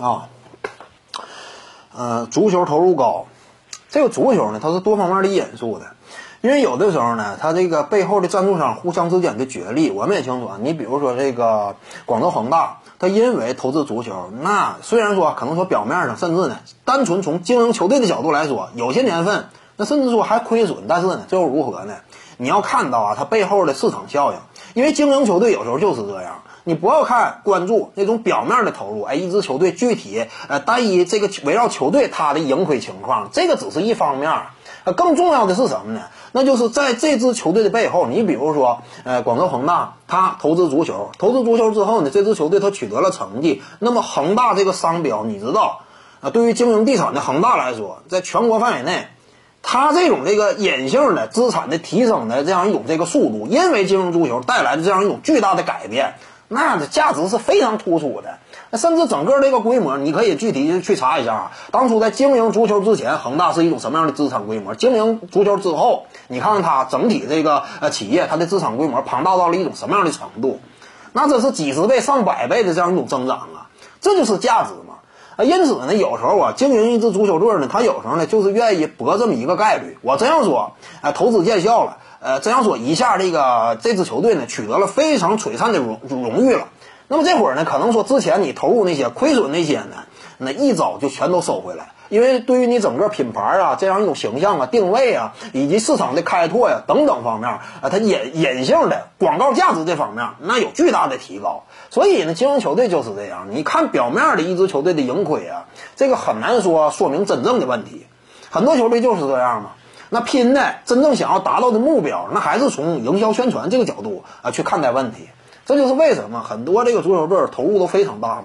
啊，呃，足球投入高，这个足球呢，它是多方面的因素的。因为有的时候呢，它这个背后的赞助商互相之间的角力，我们也清楚啊。你比如说这个广州恒大，它因为投资足球，那虽然说可能说表面上，甚至呢，单纯从经营球队的角度来说，有些年份那甚至说还亏损，但是呢，最后如何呢？你要看到啊，它背后的市场效应。因为经营球队有时候就是这样，你不要看关注那种表面的投入，哎，一支球队具体呃单一这个围绕球队它的盈亏情况，这个只是一方面。呃，更重要的是什么呢？那就是在这支球队的背后，你比如说，呃，广州恒大，他投资足球，投资足球之后呢，这支球队他取得了成绩。那么恒大这个商标，你知道，啊，对于经营地产的恒大来说，在全国范围内，它这种这个隐性的资产的提升的这样一种这个速度，因为经营足球带来的这样一种巨大的改变，那的价值是非常突出的。那甚至整个这个规模，你可以具体去查一下啊。当初在经营足球之前，恒大是一种什么样的资产规模？经营足球之后，你看看它整体这个呃企业，它的资产规模庞大到了一种什么样的程度？那这是几十倍、上百倍的这样一种增长啊！这就是价值。啊，因此呢，有时候啊，经营一支足球队呢，他有时候呢就是愿意搏这么一个概率。我这样说，呃，投资见效了，呃，这样说一下，这个这支球队呢取得了非常璀璨的荣荣誉了。那么这会儿呢，可能说之前你投入那些亏损那些呢，那一早就全都收回来，因为对于你整个品牌啊这样一种形象啊、定位啊，以及市场的开拓呀等等方面啊，它隐隐性的广告价值这方面，那有巨大的提高。所以呢，经营球队就是这样，你看表面的一支球队的盈亏啊，这个很难说说明真正的问题。很多球队就是这样嘛，那拼的真正想要达到的目标，那还是从营销宣传这个角度啊去看待问题。这就是为什么很多这个足球队投入都非常大嘛。